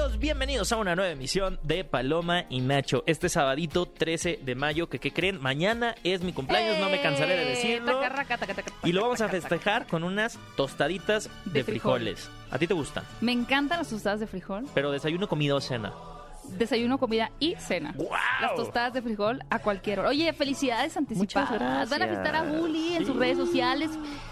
Amigos, bienvenidos a una nueva emisión de Paloma y Nacho. Este sabadito 13 de mayo, que ¿qué creen? Mañana es mi cumpleaños, no me cansaré de decirlo. Y lo vamos a festejar con unas tostaditas de, De frijol. frijoles. ¿A ti te gustan? Me encantan las tostadas de frijol. Pero desayuno, comida o cena. Desayuno, comida y cena. ¡Guau! Las tostadas de frijol a cualquier hora. Oye, felicidades anticipadas. Muchas Van a visitar a. Bully en sus redes sociales.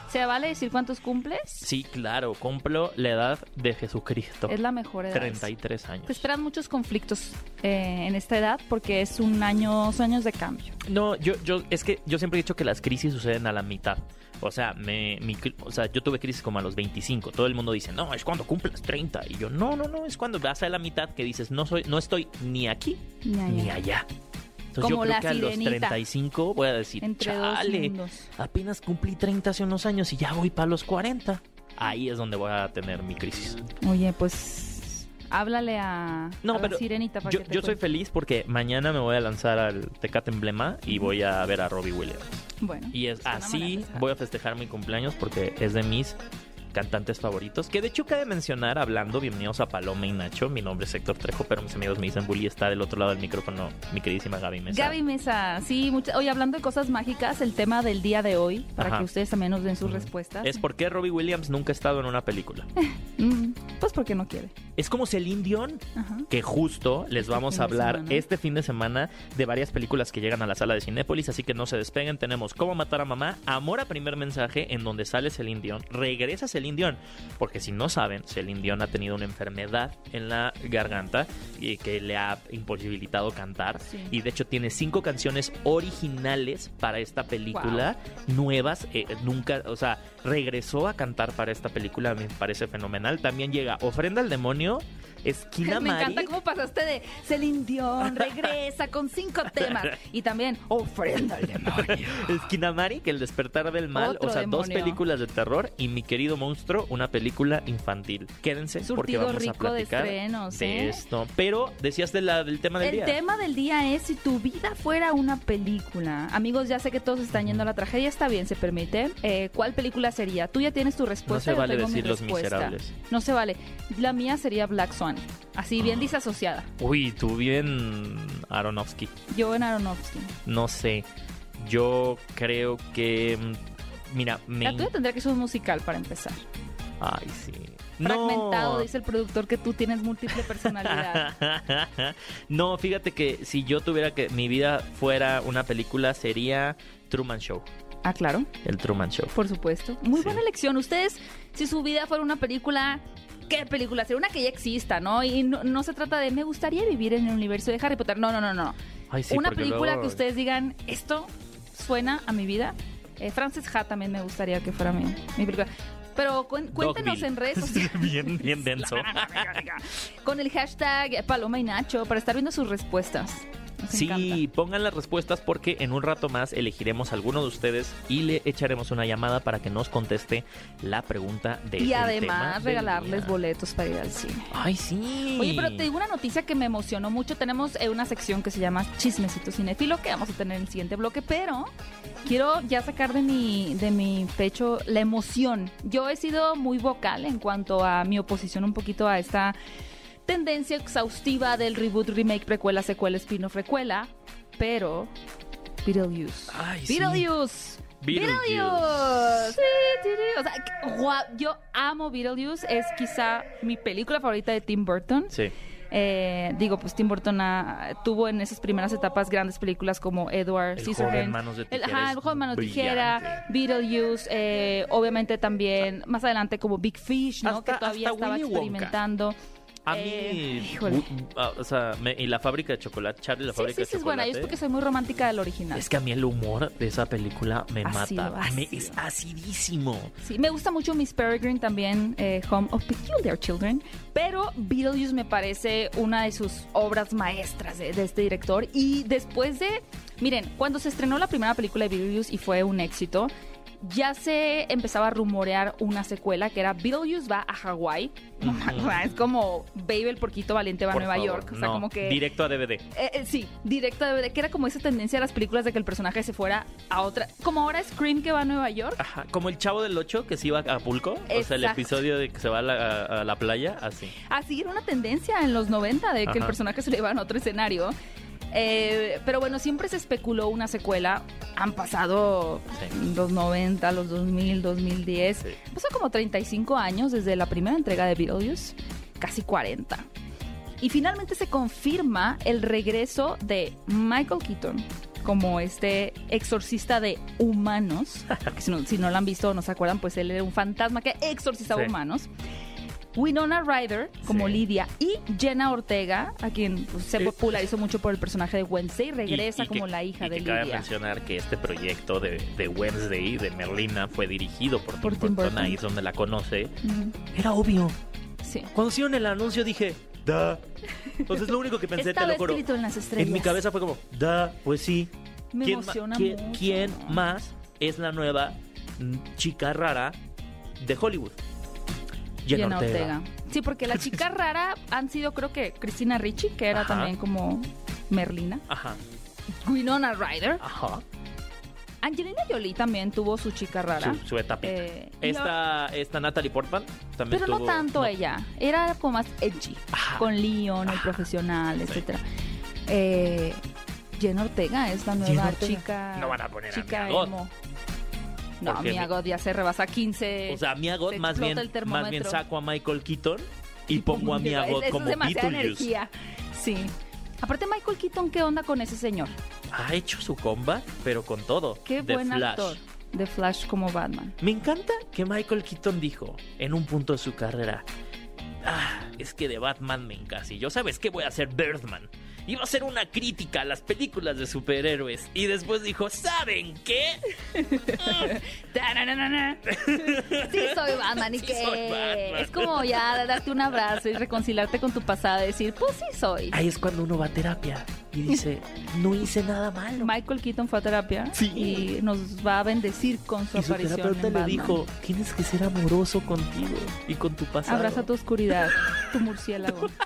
¿Se vale decir cuántos cumples? Sí, claro, cumplo la edad de Jesucristo. Es la mejor edad. 33 Te años. esperan muchos conflictos eh, en esta edad porque es un año, son años de cambio. No, yo, yo, es que yo siempre he dicho que las crisis suceden a la mitad. O sea, me, mi o sea, yo tuve crisis como a los 25. Todo el mundo dice, no, es cuando cumples 30. Y yo, no, no, no, es cuando vas a la mitad que dices, no soy, no estoy ni aquí Ni allá. ni allá. Entonces Como yo creo la que a los sirenita. 35 voy a decir, Entre chale, apenas cumplí 30 hace unos años y ya voy para los 40. Ahí es donde voy a tener mi crisis. Oye, pues háblale a, No, a la sirenita para yo, que te yo soy feliz porque mañana me voy a lanzar al Tecate Emblema y voy a ver a Robbie Williams. Bueno, Y es así voy a festejar mi cumpleaños porque es de mis cantantes favoritos. Que de hecho cabe mencionar, hablando, bienvenidos a Paloma y Nacho. Mi nombre es Héctor Trejo, pero mis amigos me dicen Bully está del otro lado del micrófono, mi queridísima Gaby Mesa. Gaby Mesa, sí, mucha- oye, hablando de cosas mágicas, el tema del día de hoy, para Ajá. que ustedes también nos den sus respuestas. Es por qué Robbie Williams nunca ha estado en una película. Mm, pues porque no quiere. Es como Celine Dion, Ajá. que justo les Este vamos fin a hablar este fin de semana de varias películas que llegan a la sala de Cinépolis, así que no se despeguen. Tenemos Cómo matar a mamá, Amor a primer mensaje, en donde sale Celine Dion, regresa Celine Dion, porque si no saben, Celine Dion ha tenido una enfermedad en la garganta y que le ha imposibilitado cantar, Sí. y de hecho tiene cinco canciones originales para esta película, nuevas, eh, nunca, o sea, regresó a cantar para esta película, me parece fenomenal. También llega Ofrenda al Demonio, Esquina Me Mari. encanta cómo pasaste de Celine Dion, regresa con cinco temas. Y también ofrenda al demonio. Esquina Mari, que El despertar del mal, Otro o sea, dos películas de terror y Mi querido monstruo, una película infantil. Quédense porque vamos a rico de platicar estrenos, de ¿eh? esto. Pero decías de la, del tema del El día. tema del día es si tu vida fuera una película. Amigos, ya sé que todos están yendo a la tragedia, está bien, se permite. Eh, ¿Cuál película sería? Tú ya tienes tu respuesta. se yo vale tengo mi decir Los respuesta. Miserables. No se vale. La mía sería Black Swan. Así, bien Ah. disasociada. Uy, tú bien Aronofsky. Yo en Aronofsky. No sé. Yo creo que. mm, Mira, me. La tuya tendría que ser un musical para empezar. Ay, sí. Fragmentado, No. dice el productor, que tú tienes múltiple personalidad. no, fíjate que si yo tuviera que mi vida fuera una película sería Truman Show, ah, claro. el Truman Show. Por supuesto. Muy Sí. buena elección. Ustedes, si su vida fuera una película, ¿qué película sería? Una que ya exista, ¿no? Y no, no se trata de, me gustaría vivir en el universo de Harry Potter. No, no, no, no. Ay, sí, una película luego- que ustedes digan, esto suena a mi vida. Eh, Frances Ha también me gustaría que fuera mi, mi película. Pero cuen- cuéntenos en redes sociales. bien, bien denso. Con el hashtag Paloma y Nacho para estar viendo sus respuestas. Nos Sí, encanta. pongan las respuestas porque en un rato más elegiremos a alguno de ustedes y le echaremos una llamada para que nos conteste la pregunta de Y además regalarles boletos para ir al cine. Ay, sí. Oye, pero te digo una noticia que me emocionó mucho. Tenemos eh, una sección que se llama Chismecito Cinefilo que vamos a tener en el siguiente bloque, pero quiero ya sacar de mi, de mi pecho la emoción. Yo he sido muy vocal en cuanto a mi oposición un poquito a esta tendencia exhaustiva del reboot, remake, precuela, secuela, spin-off, recuela, pero Beetlejuice. Ay, sí. Beetlejuice. Beetlejuice. Beetlejuice. Sí. O sea, yo amo Beetlejuice. Es quizá mi película favorita de Tim Burton. Sí. Eh, digo, pues Tim Burton ah, tuvo en esas primeras etapas grandes películas como Edward El Scissorhands. manos de el, tijera ajá, es el joven manos de tijera, Beetlejuice, eh, obviamente también más adelante como Big Fish, ¿no? Hasta- que todavía estaba Willy Wonka. A mí, Eh, híjole. u- ah, o sea, me- y la fábrica de chocolate, Charlie, la Sí, fábrica sí, sí, de es buena. Yo chocolate. es porque soy muy romántica del original. Es que a mí el humor de esa película me Ácido, mata. Me- ácido. es acidísimo. Sí, me gusta mucho Miss Peregrine también, eh, Home of Peculiar Children, pero Beetlejuice me parece una de sus obras maestras de, de este director. Y después de, miren, cuando se estrenó la primera película de Beetlejuice y fue un éxito, ya se empezaba a rumorear una secuela que era Beetlejuice va a Hawái. No, es como Babe el porquito valiente va a Nueva favor, York. O sea, no, como que... Directo a DVD. Eh, eh, sí, directo de DVD, que era como esa tendencia a las películas de que el personaje se fuera a otra. Como ahora Scream que va a Nueva York. Ajá, como el chavo del 8 que se iba a Acapulco. O sea, el episodio de que se va a la, a la playa, así. Así era una tendencia en los 90 de que el personaje se le iba a otro escenario. Eh, pero bueno, siempre se especuló una secuela. Han pasado Sí. los 90, los 2000, 2010. Sí. Pasó como 35 años desde la primera entrega de Beetlejuice, casi 40. Y finalmente se confirma el regreso de Michael Keaton como este exorcista de humanos. si, no, si no lo han visto o no se acuerdan, pues él era un fantasma que exorcizaba Sí. humanos. Winona Ryder como Sí. Lidia y Jenna Ortega, a quien pues, se Sí. popularizó mucho por el personaje de Wednesday, regresa Y- y como que- la hija y de que cabe Lidia. mencionar que este proyecto de, de Wednesday, de Merlina, fue dirigido por, Por Tim Tim Burton. Burton. Ahí es donde la conoce. Era obvio. Sí. Cuando hicieron el anuncio dije, da. Entonces lo único que pensé, te lo juro. escrito en las estrellas. En mi cabeza fue como, da, pues sí. Me ¿Quién, emociona quién- mucho. quién más es la nueva mm, chica rara de Hollywood? Jenna, Jenna Ortega. Ortega. Sí, porque la chica rara han sido, creo que Cristina Ricci, que era Ajá. también como Merlina. Ajá, Winona Ryder. ajá. Angelina Jolie también tuvo su chica rara. Su, su etapita. Eh, esta, esta Natalie Portman también Pero no tanto no. ella. Era como más edgy. Ajá. Con Leon, el profesional, etcétera. Eh, Jenna Ortega es la nueva Ortega. chica. No van a poner a chica emo. No, Mia mi- Goth ya se rebasa 15. O sea, Mia se más bien, más bien saco a Michael Keaton y pongo a Mia Es- Goth eso como es energía. Sí. Aparte, Michael Keaton, ¿qué onda con ese señor? Ha hecho su comba, pero con todo. Qué de buen Flash. actor de Flash como Batman. Me encanta que Michael Keaton dijo en un punto de su carrera, ah, es que de Batman me encasillo. ¿Sabes qué voy a hacer Birdman? Iba a hacer una crítica a las películas de superhéroes. Y después dijo, ¿saben qué? Sí, soy Batman y Sí, que soy Batman. es como ya darte un abrazo y reconciliarte con tu pasado y decir, pues sí soy. Ahí es cuando uno va a terapia y dice, no hice nada malo. Michael Keaton fue a terapia Sí. y nos va a bendecir con su Y su aparición terapeuta en le dijo, tienes que ser amoroso contigo y con tu pasado. Abraza tu oscuridad, tu murciélago.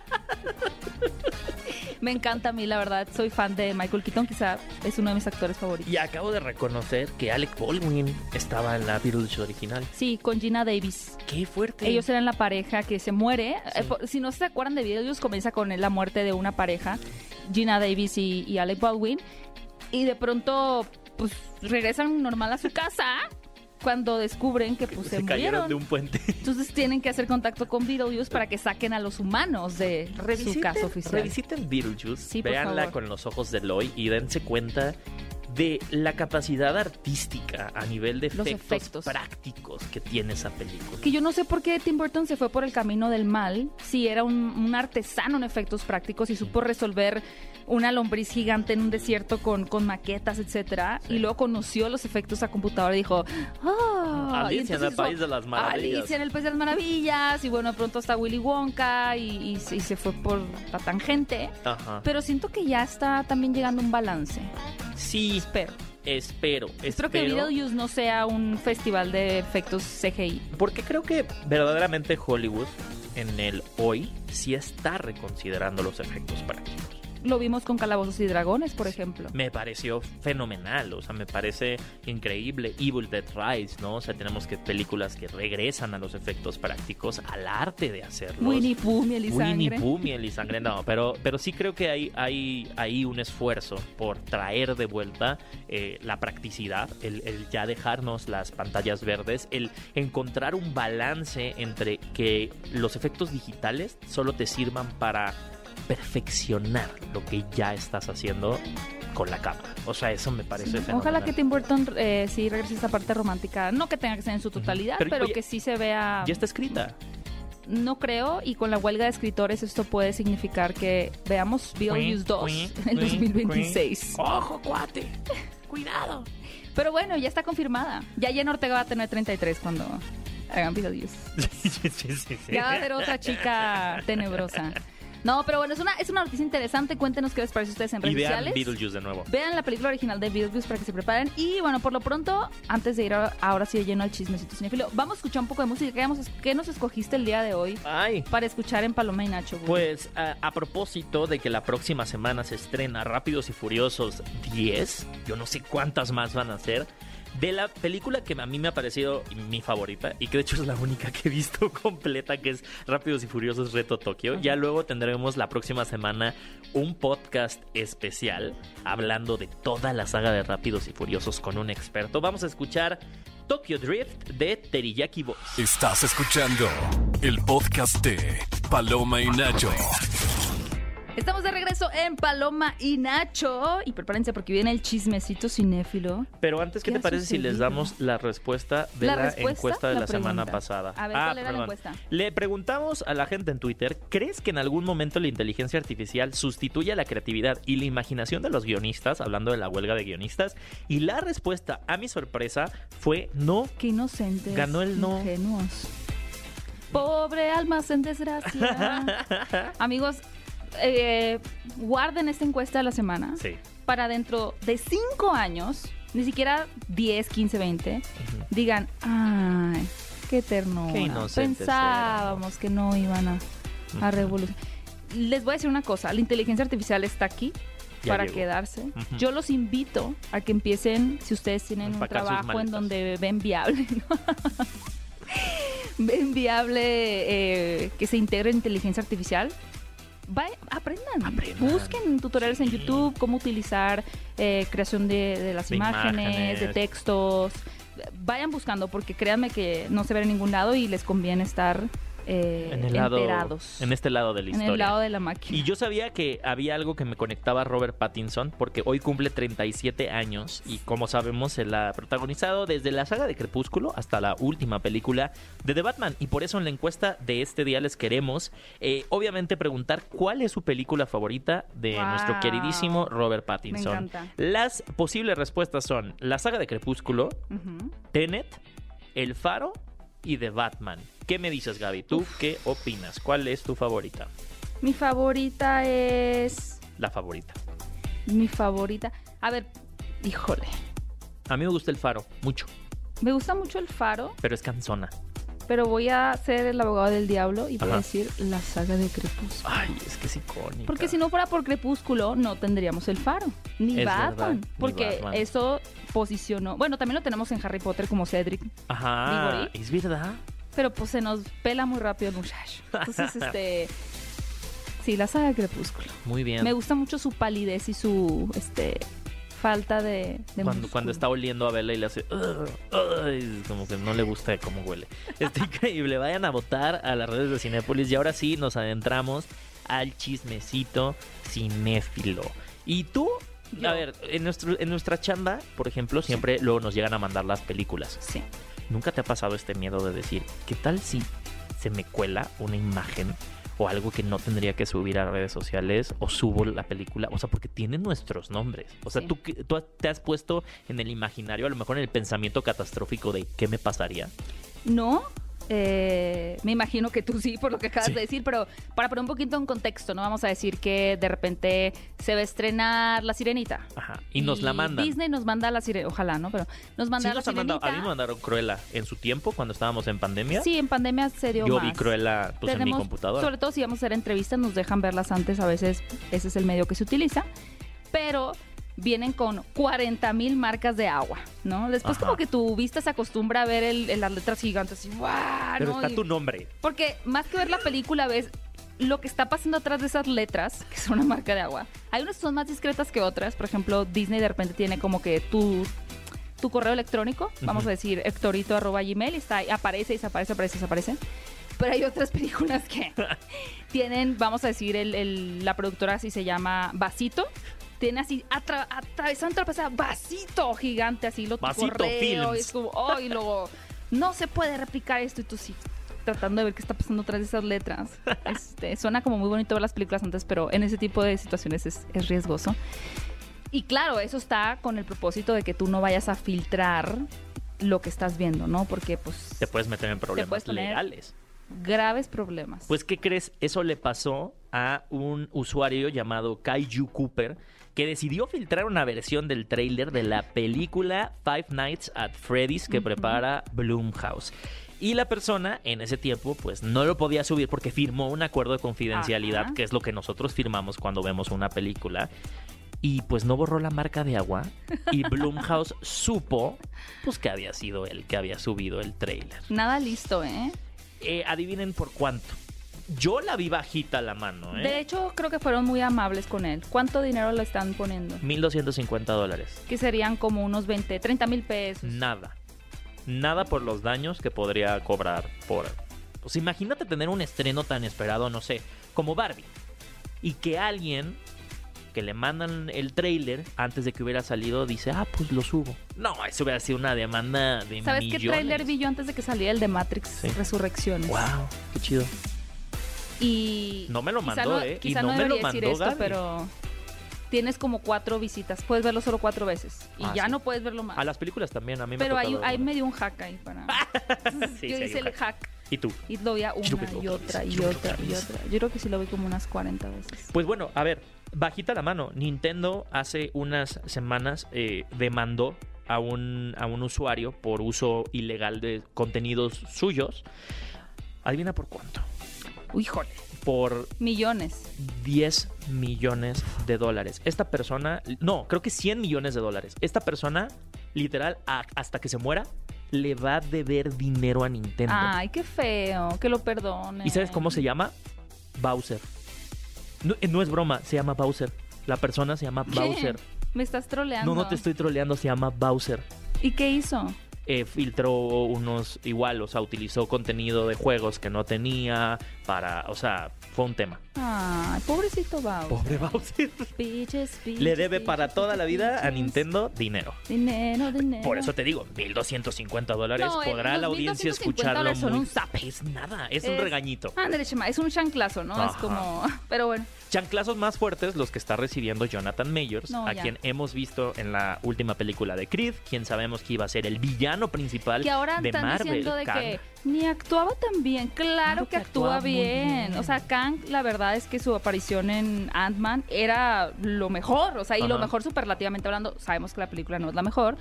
Me encanta a mí, la verdad. Soy fan de Michael Keaton. Quizá es uno de mis actores favoritos. Y acabo de reconocer que Alec Baldwin estaba en la Beatles original. Sí, con Gina Davis. ¡Qué fuerte! Ellos eran la pareja que se muere. Sí. Eh, por- si no se acuerdan de videos, comienza con la muerte de una pareja, Gina Davis y, y Alec Baldwin. Y de pronto, pues regresan normal a su casa cuando descubren que pues, se, se cayeron murieron. de un puente. Entonces tienen que hacer contacto con Beetlejuice para que saquen a los humanos de su caso oficial. revisiten Beetlejuice, Sí, véanla con los ojos de Loy y dense cuenta de la capacidad artística a nivel de efectos, efectos. prácticos que tiene esa película. Que yo no sé por qué Tim Burton se fue por el camino del mal, si era un, un artesano en efectos prácticos y supo resolver una lombriz gigante en un desierto con, con maquetas, etcétera, Sí. y luego conoció los efectos a computadora y dijo. Y Alicia en el País de las Maravillas. Alicia en el País de las Maravillas, y bueno, de pronto está Willy Wonka y, y se- y se fue por la tangente. Ajá. Pero siento que ya está también llegando un balance. Sí, Espero. espero, Espero que espero. Beetlejuice no sea un festival de efectos CGI. Porque creo que verdaderamente Hollywood en el hoy sí está reconsiderando los efectos prácticos. Lo vimos con Calabozos y Dragones, por ejemplo. Me pareció fenomenal, o sea, me parece increíble. Evil Dead Rise, ¿no? O sea, tenemos que películas que regresan a los efectos prácticos, al arte de hacerlos. Winnie Pooh, miel y Winnie sangre. Pooh, miel y sangre, no, pero, pero sí creo que hay, hay, hay un esfuerzo por traer de vuelta eh, la practicidad, el, el ya dejarnos las pantallas verdes, el encontrar un balance entre que los efectos digitales solo te sirvan para perfeccionar lo que ya estás haciendo con la cámara. O sea, eso me parece Sí, fenomenal. Ojalá que Tim Burton eh, sí regrese a esta parte romántica. No que tenga que ser en su totalidad, Pero, pero, oye, que sí se vea. Ya está escrita. No creo, y con la huelga de escritores esto puede significar que veamos Beetlejuice 2 en el 2026. ¡Ojo, cuate! ¡Cuidado! Pero bueno, ya está confirmada. Ya Jenna Ortega va a tener 33 cuando hagan Beetlejuice. Sí, sí, sí, sí. Ya va a ser otra chica tenebrosa. No, pero bueno, es una, es una noticia interesante. Cuéntenos qué les parece a ustedes en redes Y vean sociales. Beetlejuice de nuevo. Vean la película original de Beetlejuice para que se preparen. Y bueno, por lo pronto, antes de ir a- ahora sí de lleno al chismecito cinéfilo, vamos a escuchar un poco de música. ¿Qué, vamos- qué nos escogiste el día de hoy Ay. para escuchar en Paloma y Nacho? Pues a, a propósito de que la próxima semana se estrena Rápidos y Furiosos 10, yo no sé cuántas más van a ser, de la película que a mí me ha parecido mi favorita y que de hecho es la única que he visto completa, que es Rápidos y Furiosos Reto Tokio. Ya luego tendremos la próxima semana un podcast especial hablando de toda la saga de Rápidos y Furiosos con un experto. Vamos a escuchar Tokyo Drift de Teriyaki Boys. Estás escuchando el podcast de Paloma y Nacho. Estamos de regreso en Paloma y Nacho. Y prepárense porque viene el chismecito cinéfilo. Pero antes, ¿qué, ¿Qué te parece si les damos la respuesta de ¿La la, respuesta? encuesta de La la, semana pasada? Ah, A ver, ¿cuál era la encuesta? Le preguntamos a la gente en Twitter, ¿crees que en algún momento la inteligencia artificial sustituye a la creatividad y la imaginación de los guionistas, hablando de la huelga de guionistas? Y la respuesta, a mi sorpresa, fue no. Qué inocentes. Ganó el no. Ingenuos. Pobre almas en desgracia. Amigos, eh, guarden esta encuesta de la semana Sí. para dentro de cinco años, ni siquiera 10, 15, 20, digan, ay, qué ternura. Qué Pensábamos que no iban a, a revolucionar. Les voy a decir una cosa, la inteligencia artificial está aquí Ya para llegó. quedarse. Yo los invito a que empiecen, si ustedes tienen un Empacar trabajo en donde ven viable, ¿no? ven viable eh, que se integre inteligencia artificial. Vaya- aprendan. Aprendan. busquen tutoriales en. YouTube, cómo utilizar eh, creación de, de las De imágenes, imágenes. de textos. Vayan buscando porque créanme que no se ve en ningún lado y les conviene estar eh, En el lado, enterados. en este lado de la En historia. el lado de la máquina. Y yo sabía que había algo que me conectaba a Robert Pattinson, porque hoy cumple 37 años y como sabemos, él ha protagonizado desde la saga de Crepúsculo hasta la última película de The Batman. Y por eso en la encuesta de este día les queremos, eh, obviamente, preguntar cuál es su película favorita de Wow. nuestro queridísimo Robert Pattinson. encanta. Las posibles respuestas son la saga de Crepúsculo, Ujú. Tenet, El Faro y The Batman. ¿Qué me dices, Gaby? ¿Tú qué opinas? ¿Cuál es tu favorita? Mi favorita es. La favorita. Mi favorita. A ver, híjole. A mí me gusta el faro, mucho, Me gusta mucho el faro, pero es cansona. pero voy a ser el abogado del diablo y voy a decir la saga de Crepúsculo. Ay, es que es icónica. Porque si no fuera por Crepúsculo, no tendríamos el faro. Ni Es Batman. verdad, ni porque Batman. eso posicionó. Bueno, también lo tenemos en Harry Potter como Cedric. Ajá, Diggory. es verdad. Pero pues se nos pela muy rápido el muchacho. Entonces, este. Sí, la saga de Crepúsculo. Muy bien. Me gusta mucho su palidez y su este falta de, de cuando, cuando está oliendo a Bella y le hace... Como que no le gusta cómo huele. Está increíble. Vayan a votar a las redes de Cinépolis. Y ahora sí nos adentramos al chismecito cinéfilo. ¿Y tú? Yo. A ver, en, nuestro, en nuestra chamba, por ejemplo, siempre luego nos llegan a mandar las películas. Sí. ¿Nunca te ha pasado este miedo de decir, ¿qué tal si se me cuela una imagen o algo que no tendría que subir a redes sociales o subo la película? O sea, porque tienen nuestros nombres. O sea, Sí. tú, tú te has puesto en el imaginario, a lo mejor en el pensamiento catastrófico de qué me pasaría. No, eh, me imagino que tú sí, por lo que acabas Sí. de decir, pero para poner un poquito en contexto, ¿no? Vamos a decir que de repente se va a estrenar La Sirenita. Ajá. Y nos la mandan. Disney nos manda la sirenita, ojalá, ¿no? Pero nos manda Sí la nos mandado- sirenita. a mí me mandaron Cruella en su tiempo, cuando estábamos en pandemia. Sí, en pandemia se dio Yo más. vi Cruella pues, en mi computadora. Sobre todo si vamos a hacer entrevistas, nos dejan verlas antes, a veces ese es el medio que se utiliza. Pero vienen con 40 mil marcas de agua, ¿no? Después Ajá. como que tu vista se acostumbra a ver el- el- las letras gigantes y ¡guau! Pero ¿no? está Y- tu nombre. Porque más que ver la película, ves lo que está pasando atrás de esas letras, que son una marca de agua. Hay unas que son más discretas que otras. Por ejemplo, Disney de repente tiene como que tu, tu correo electrónico, vamos a decir hectorito arroba gmail, y está ahí, aparece, desaparece, aparece, desaparece. Pero hay otras películas que tienen, vamos a decir, el, el- la productora así se llama Vasito. Tiene así, atra, atravesando otra pasada, vasito gigante, así lo Vasito correo, y es como, oh, y luego, no se puede replicar esto, y tú sí, tratando de ver qué está pasando de esas letras. Este, suena como muy bonito ver las películas antes, pero en ese tipo de situaciones es, es riesgoso. Y claro, eso está con el propósito de que tú no vayas a filtrar lo que estás viendo, ¿no? Porque pues Te puedes meter en problemas legales. graves problemas. Pues, ¿qué crees? Eso le pasó a un usuario llamado Kaiju Cooper que decidió filtrar una versión del tráiler de la película Five Nights at Freddy's que prepara Bloomhouse. Y la persona en ese tiempo pues no lo podía subir porque firmó un acuerdo de confidencialidad, Ajá. que es lo que nosotros firmamos cuando vemos una película. Y pues no borró la marca de agua y Bloomhouse supo pues que había sido él que había subido el tráiler. Nada listo, ¿eh? Eh, adivinen por cuánto. Yo la vi bajita la mano, ¿eh? De hecho, creo que fueron muy amables con él. ¿Cuánto dinero le están poniendo? 1.250 dólares. Que serían como unos 20, 30 mil pesos. Nada. Nada por los daños que podría cobrar por... Pues imagínate tener un estreno tan esperado, no sé, como Barbie. Y que alguien que le mandan el tráiler antes de que hubiera salido dice, ah, pues lo subo. No, eso hubiera sido una demanda de ¿Sabes millones. qué tráiler vi yo antes de que saliera el de Matrix Sí. Resurrecciones? Wow, qué chido. Y No me lo mandó, no, ¿eh? Y Quizá no no, me lo mandó esto, Gaby. pero tienes como cuatro visitas. Puedes verlo solo cuatro veces y Ah, ya sí. no puedes verlo más. A las películas también, a mí me pero ha hay, medio un hack ahí para. Sí, yo sí, hice el hack ¿Y tú? y lo vi a Yo una y otra y otra y otra. Yo creo que sí lo vi como unas 40 veces. Pues bueno, a ver, bajita la mano. Nintendo hace unas semanas eh, demandó a un, a un usuario por uso ilegal de contenidos suyos. Adivina por cuánto. Híjole. Por Millones. 10 millones de dólares. Esta persona, no, creo que 100 millones de dólares. Esta persona, literal, a- hasta que se muera, le va a deber dinero a Nintendo. Ay, qué feo. Que lo perdone. ¿Y sabes cómo se llama? Bowser. No, eh, no es broma, se llama Bowser. La persona se llama ¿Qué? Bowser. Me estás troleando. No, no te estoy troleando, se llama Bowser. ¿Y qué hizo? Eh, filtró unos igual, o sea, utilizó contenido de juegos que no tenía para, o sea, fue un tema. Ay, pobrecito Bowser. Pobre Bowser. Le debe para toda la vida a. Nintendo dinero. Dinero, dinero. Por eso te digo, 1250 dólares. No, Podrá la audiencia 1250 escucharlo son muy... un zape. Es nada, es, un Es- regañito. Ándale, Chema, es un chanclazo, ¿no? Es Ajá. como. Pero bueno, Chanclazos más fuertes los que está recibiendo Jonathan Mayers, No, a ya. quien hemos visto en la última película de Creed, quien sabemos que iba a ser el villano principal que ahora de están Marvel. diciendo de Kang. que ni actuaba tan bien. Claro, Claro que, actúa bien. bien. O sea, Kang, la verdad es que su aparición en Ant-Man era lo mejor. O sea, y lo mejor superlativamente hablando. Sabemos que la película no es la mejor.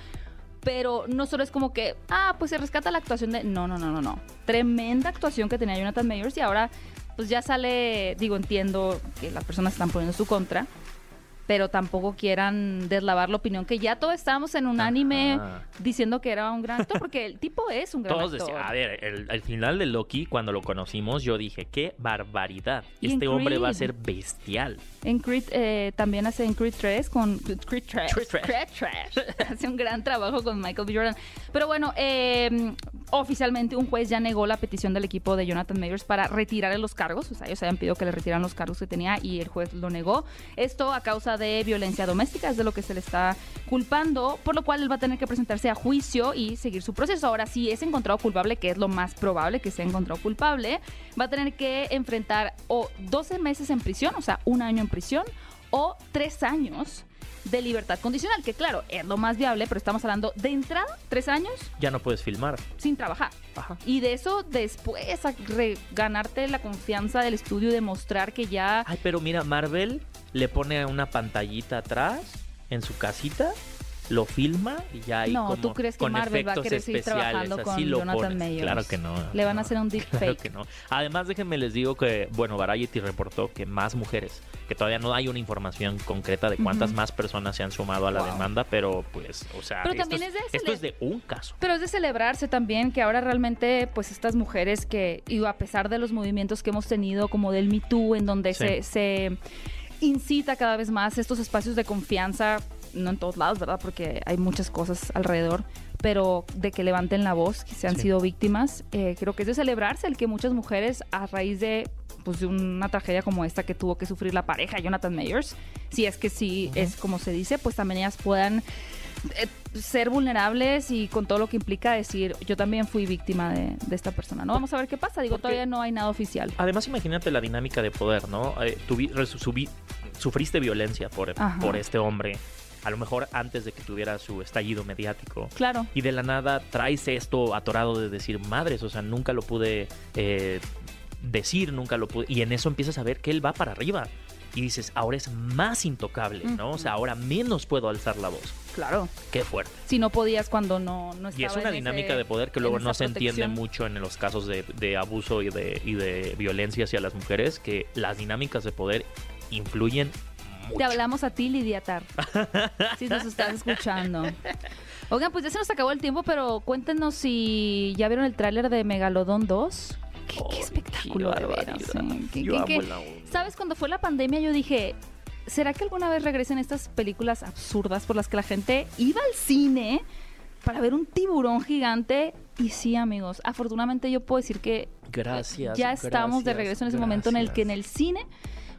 Pero no solo es como que, ah, pues se rescata la actuación de. No, no, no, no, no. Tremenda actuación que tenía Jonathan Mayers y ahora, pues ya sale. Digo, entiendo que las personas están poniendo su contra. Pero tampoco quieran deslavar la opinión que ya todos estábamos en un Ajá. anime diciendo que era un gran actor, porque el tipo es un gran Todos actor. decían, a ver, el, el final de Loki, cuando lo conocimos, yo dije, qué barbaridad. Y Este hombre va a ser bestial. En Creed eh, también hace en Creed 3 con Creed Trash. Creed Trash. Creed Trash. hace un gran trabajo con Michael B. Jordan. Pero bueno, eh, oficialmente un juez ya negó la petición del equipo de Jonathan Mayers para retirarle los cargos. O sea, ellos habían pedido que le retiraran los cargos que tenía y el juez lo negó. Esto a causa de violencia doméstica, es de lo que se le está culpando, por lo cual él va a tener que presentarse a juicio y seguir su proceso. Ahora, si es encontrado culpable, que es lo más probable que sea encontrado culpable, va a tener que enfrentar o 12 meses en prisión, o sea, un año en prisión, o tres años de libertad condicional, que claro, es lo más viable, pero estamos hablando de entrada, tres años Ya no puedes filmar. sin trabajar. Ajá. Y de eso después a ganarte la confianza del estudio y demostrar que ya... Ay, pero mira, Marvel le pone una pantallita atrás en su casita, lo filma y ya ahí no, como ¿tú crees que con Marvel va a efectos querer seguir especiales, trabajando así con lo Jonathan. Mayers? Claro que no. Le van a hacer un Claro deepfake. que no. Además, déjenme les digo que, bueno, Variety reportó que más mujeres, que todavía no hay una información concreta de cuántas más personas se han sumado a la Wow. demanda, pero pues, o sea, Pero esto, también es, de esto es de un caso. Pero es de celebrarse también que ahora realmente, pues estas mujeres que, y a pesar de los movimientos que hemos tenido, como del Me Too, en donde Sí. se, se incita cada vez más estos espacios de confianza, no en todos lados, ¿verdad? Porque hay muchas cosas alrededor, pero de que levanten la voz, que se han Sí. sido víctimas, eh, creo que es de celebrarse el que muchas mujeres, a raíz de pues de una tragedia como esta que tuvo que sufrir la pareja Jonathan Mayers, si es que sí es como se dice, pues también ellas puedan eh, ser vulnerables y con todo lo que implica decir, yo también fui víctima de, de esta persona, ¿no? Vamos a ver qué pasa. Digo, Porque- todavía no hay nada oficial. Además, imagínate la dinámica de poder, ¿no? Eh, tuvi- sufriste violencia por, Ajá. por este hombre, a lo mejor antes de que tuviera su estallido mediático. Claro. Y de la nada traes esto atorado de decir, madres, o sea, nunca lo pude eh, decir, nunca lo pude. Y en eso empiezas a ver que él va para arriba. Y dices, ahora es más intocable, ¿no? O sea, ahora menos puedo alzar la voz. Claro. Qué fuerte. Si no podías cuando no, no estaba Y es una dinámica ese- de poder que luego no se entiende mucho en los casos de, de abuso y de, y de violencia hacia las mujeres, que las dinámicas de poder influyen mucho. Te hablamos a ti, Lidia Tar. si nos estás escuchando. Oigan, pues ya se nos acabó el tiempo, pero cuéntenos si ya vieron el tráiler de Megalodón 2. Qué, espectáculo, de veras. ¿eh? ¿Qué- Yo qué- amo qué- la onda. ¿Sabes? Cuando fue la pandemia yo dije, ¿será que alguna vez regresen estas películas absurdas por las que la gente iba al cine para ver un tiburón gigante? Y sí, amigos, afortunadamente yo puedo decir que Gracias. ya estamos de regreso en ese momento en el que en el cine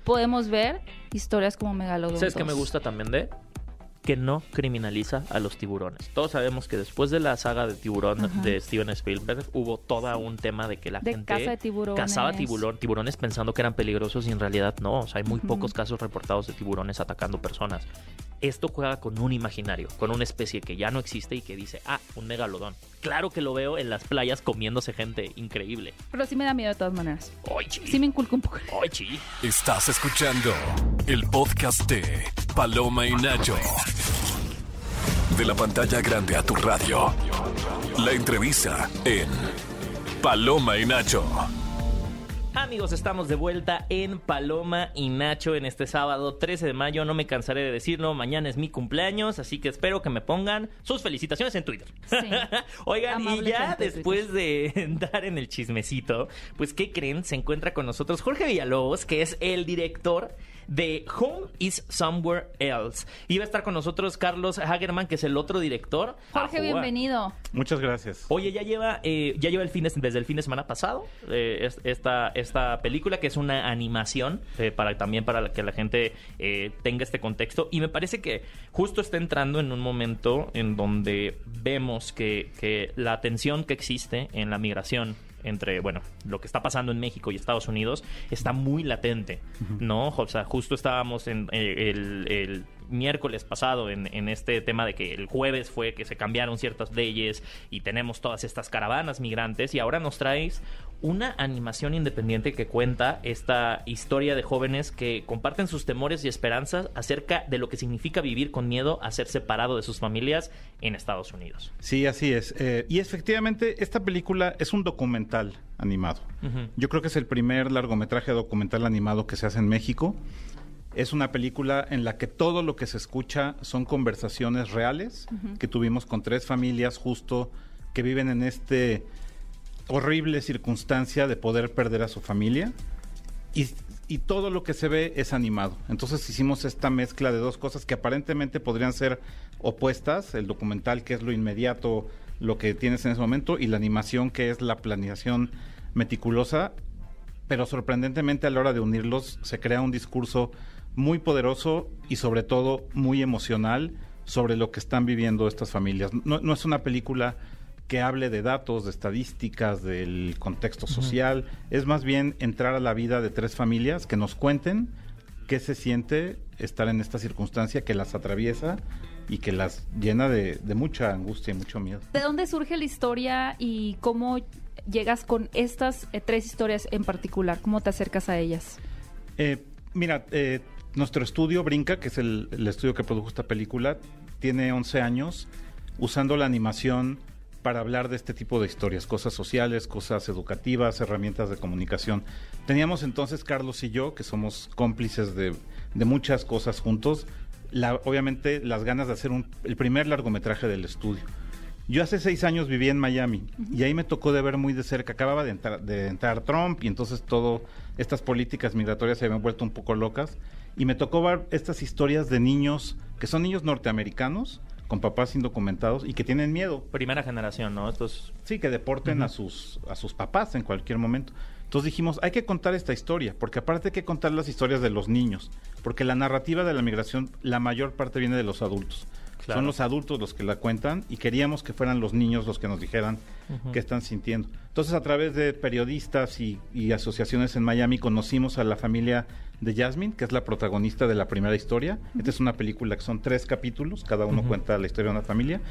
podemos ver historias como Megalodon. ¿Sabes qué me 2. gusta también de? Que no criminaliza a los tiburones. Todos sabemos que después de la saga de tiburón Ajá. de Steven Spielberg hubo toda un tema de que la De gente caza de tiburones. cazaba tiburón, tiburones pensando que eran peligrosos y en realidad no. O sea, hay muy pocos casos reportados de tiburones atacando personas. Esto juega con un imaginario, con una especie que ya no existe y que dice, ah, un megalodón. Claro que lo veo en las playas comiéndose gente increíble. Pero sí me da miedo de todas maneras. ¡Ay, chi! Sí me inculca un poco. ¡Ay, chi! Estás escuchando el podcast de Paloma y Nacho. De la pantalla grande a tu radio. La entrevista en Paloma y Nacho. Amigos, estamos de vuelta en Paloma y Nacho en este sábado 13 de mayo. No me cansaré de decirlo, mañana es mi cumpleaños, así que espero que me pongan sus felicitaciones en Twitter. Sí. Oigan, y ya después de dar en el chismecito, pues ¿qué creen? Se encuentra con nosotros Jorge Villalobos, que es el director de Home is Somewhere Else. Y va a estar con nosotros Carlos Hagerman, que es el otro director. Jorge, bienvenido. Muchas gracias. Oye, ya lleva, eh, ya lleva el fin de- desde el fin de semana pasado eh, es- esta, esta película que es una animación eh, para también para que la gente eh, tenga este contexto y me parece que justo está entrando en un momento en donde vemos que, que la tensión que existe en la migración entre, bueno, lo que está pasando en México y Estados Unidos está muy latente, ¿no? O sea, justo estábamos en eh, el, el miércoles pasado en, en este tema de que el jueves fue que se cambiaron ciertas leyes y tenemos todas estas caravanas migrantes y ahora nos traes una animación independiente que cuenta esta historia de jóvenes que comparten sus temores y esperanzas acerca de lo que significa vivir con miedo a ser separado de sus familias en Estados Unidos. Sí, así es. Eh, y efectivamente, esta película es un documental animado. Yo creo que es el primer largometraje documental animado que se hace en México. Es una película en la que todo lo que se escucha son conversaciones reales que tuvimos con tres familias justo que viven en este horrible circunstancia de poder perder a su familia. Y, y todo lo que se ve es animado. Entonces hicimos esta mezcla de dos cosas que aparentemente podrían ser opuestas, el documental que es lo inmediato, lo que tienes en ese momento, y la animación que es la planeación meticulosa, pero sorprendentemente a la hora de unirlos se crea un discurso muy poderoso y sobre todo muy emocional sobre lo que están viviendo estas familias. No, no es una película que hable de datos, de estadísticas, del contexto social, es más bien entrar a la vida de tres familias que nos cuenten qué se siente estar en esta circunstancia que las atraviesa y que las llena de, de mucha angustia y mucho miedo. ¿De dónde surge la historia y cómo llegas con estas eh, tres historias en particular? ¿Cómo te acercas a ellas? Eh, mira, eh, nuestro estudio Brinca, que es el, el estudio que produjo esta película, tiene 11 años usando la animación para hablar de este tipo de historias, cosas sociales, cosas educativas, herramientas de comunicación. Teníamos entonces Carlos y yo, que somos cómplices de, de muchas cosas juntos, la- obviamente las ganas de hacer un- el primer largometraje del estudio. Yo hace seis años vivía en Miami y ahí me tocó de ver muy de cerca. Acababa de entrar, de entrar Trump y entonces todo estas políticas migratorias se habían vuelto un poco locas y me tocó ver estas historias de niños que son niños norteamericanos con papás indocumentados y que tienen miedo. Primera generación, ¿no? Estos Sí, que deporten a sus a sus papás en cualquier momento. Entonces dijimos, hay que contar esta historia, porque aparte hay que contar las historias de los niños, porque la narrativa de la migración, la mayor parte viene de los adultos. Claro. Son los adultos los que la cuentan y queríamos que fueran los niños los que nos dijeran qué están sintiendo. Entonces, a través de periodistas y, y asociaciones en Miami, conocimos a la familia de Jasmine, que es la protagonista de la primera historia. Esta es una película que son tres capítulos, cada uno cuenta la historia de una familia.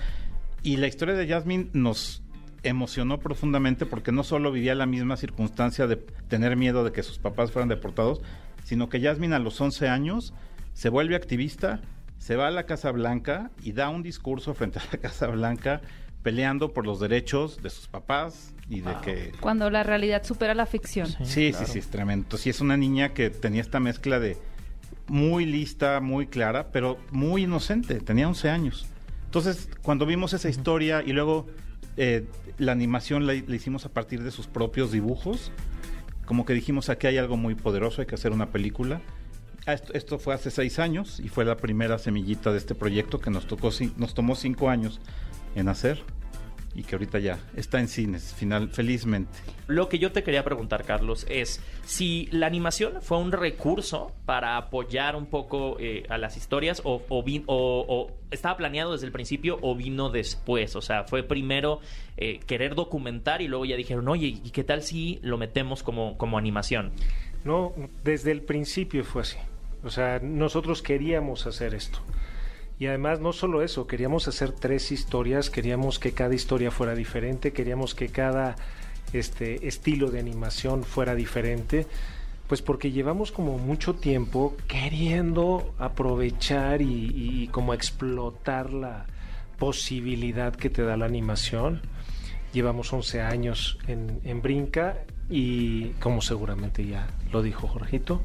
Y la historia de Jasmine nos emocionó profundamente porque no solo vivía la misma circunstancia de tener miedo de que sus papás fueran deportados, sino que Jasmine a los 11 años se vuelve activista, se va a la Casa Blanca y da un discurso frente a la Casa Blanca peleando por los derechos de sus papás y de que... Cuando la realidad supera la ficción. Sí, sí, sí, es tremendo. Sí, es una niña que tenía esta mezcla de muy lista, muy clara, pero muy inocente, tenía 11 años. Entonces, cuando vimos esa historia y luego eh, la animación la, la hicimos a partir de sus propios dibujos, como que dijimos, aquí hay algo muy poderoso, hay que hacer una película. Ah, Esto, esto fue hace seis años y fue la primera semillita de este proyecto que nos, tocó, nos tomó cinco años en hacer y que ahorita ya está en cines, final, felizmente. Lo que yo te quería preguntar, Carlos, es si la animación fue un recurso para apoyar un poco eh, a las historias o, o, vi- o- o estaba planeado desde el principio o vino después. O sea, fue primero eh, querer documentar y luego ya dijeron, oye, ¿y qué tal si lo metemos como, como animación? No, desde el principio fue así. O sea, nosotros queríamos hacer esto. Y además no solo eso, queríamos hacer tres historias, queríamos que cada historia fuera diferente, queríamos que cada este estilo de animación fuera diferente, pues porque llevamos como mucho tiempo queriendo aprovechar y, como explotar la posibilidad que te da la animación. Llevamos 11 años en, en Brinca y como seguramente ya lo dijo Jorgito.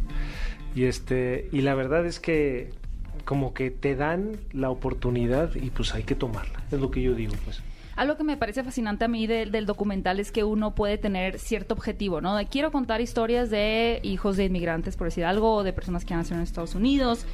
Y este y la verdad es que como que te dan la oportunidad y pues hay que tomarla. Es lo que yo digo, pues. Algo que me parece fascinante a mí de- del documental es que uno puede tener cierto objetivo, ¿no? Quiero contar historias de hijos de inmigrantes, por decir algo, o de personas que han nacido en Estados Unidos,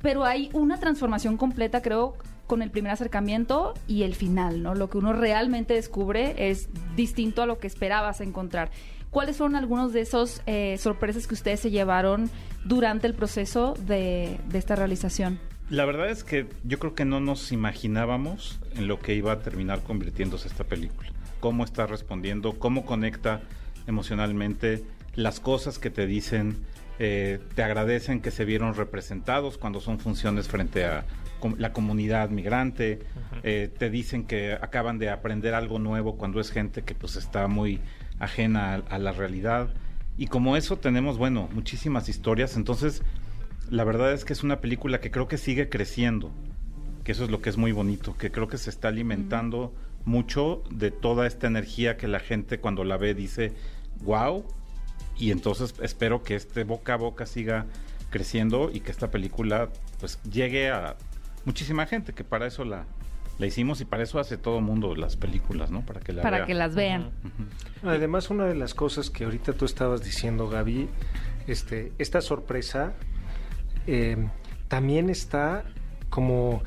pero hay una transformación completa, creo, con el primer acercamiento y el final, ¿no? Lo que uno realmente descubre es distinto a lo que esperabas encontrar. ¿Cuáles fueron algunos de esos eh, sorpresas que ustedes se llevaron durante el proceso de, de esta realización? La verdad es que yo creo que no nos imaginábamos en lo que iba a terminar convirtiéndose esta película. Cómo está respondiendo, cómo conecta emocionalmente, las cosas que te dicen, eh, te agradecen que se vieron representados cuando son funciones frente a com- la comunidad migrante, eh, te dicen que acaban de aprender algo nuevo cuando es gente que pues está muy ajena a, a la realidad. Y como eso tenemos, bueno, muchísimas historias, entonces la verdad es que es una película que creo que sigue creciendo, que eso es lo que es muy bonito, que creo que se está alimentando mucho de toda esta energía que la gente cuando la ve dice, wow, y entonces espero que este boca a boca siga creciendo y que esta película pues llegue a muchísima gente, que para eso la, la hicimos y para eso hace todo el mundo las películas, ¿no? Para que la Para vea. que las vean. Además, una de las cosas que ahorita tú estabas diciendo, Gaby, este, esta sorpresa eh, también está como,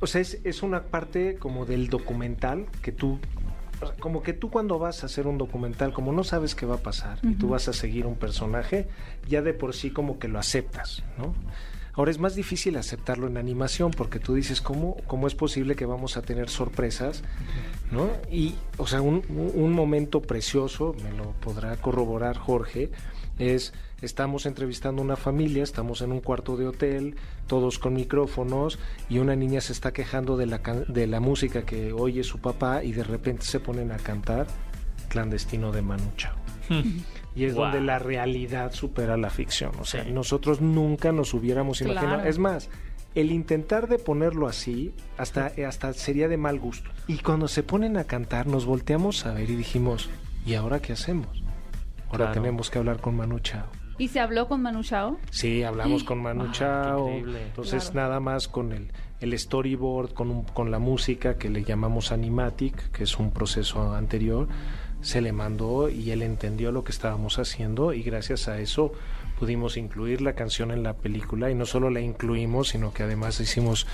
o sea, es, es una parte como del documental que tú, como que tú cuando vas a hacer un documental, como no sabes qué va a pasar y tú vas a seguir un personaje, ya de por sí como que lo aceptas, ¿no? Ahora es más difícil aceptarlo en animación porque tú dices, ¿cómo, cómo es posible que vamos a tener sorpresas? ¿no? Y, o sea, un, un- momento precioso, me lo podrá corroborar Jorge, es, estamos entrevistando una familia, estamos en un cuarto de hotel, todos con micrófonos, y una niña se está quejando de la, de la música que oye su papá y de repente se ponen a cantar Clandestino de Manu Chao. Y es Wow. donde la realidad supera la ficción. O sea, Sí. nosotros nunca nos hubiéramos imaginado. Claro. Es más, el intentar de ponerlo así hasta, hasta sería de mal gusto. Y cuando se ponen a cantar, nos volteamos a ver y dijimos, ¿y ahora qué hacemos? Ahora Claro. tenemos que hablar con Manu Chao. ¿Y se habló con Manu Chao? Sí, hablamos con Manu Ah, Chao. Entonces, Claro. nada más con el, el storyboard, con, un- con la música que le llamamos animatic, que es un proceso anterior, se le mandó y él entendió lo que estábamos haciendo y gracias a eso pudimos incluir la canción en la película y no solo la incluimos, sino que además hicimos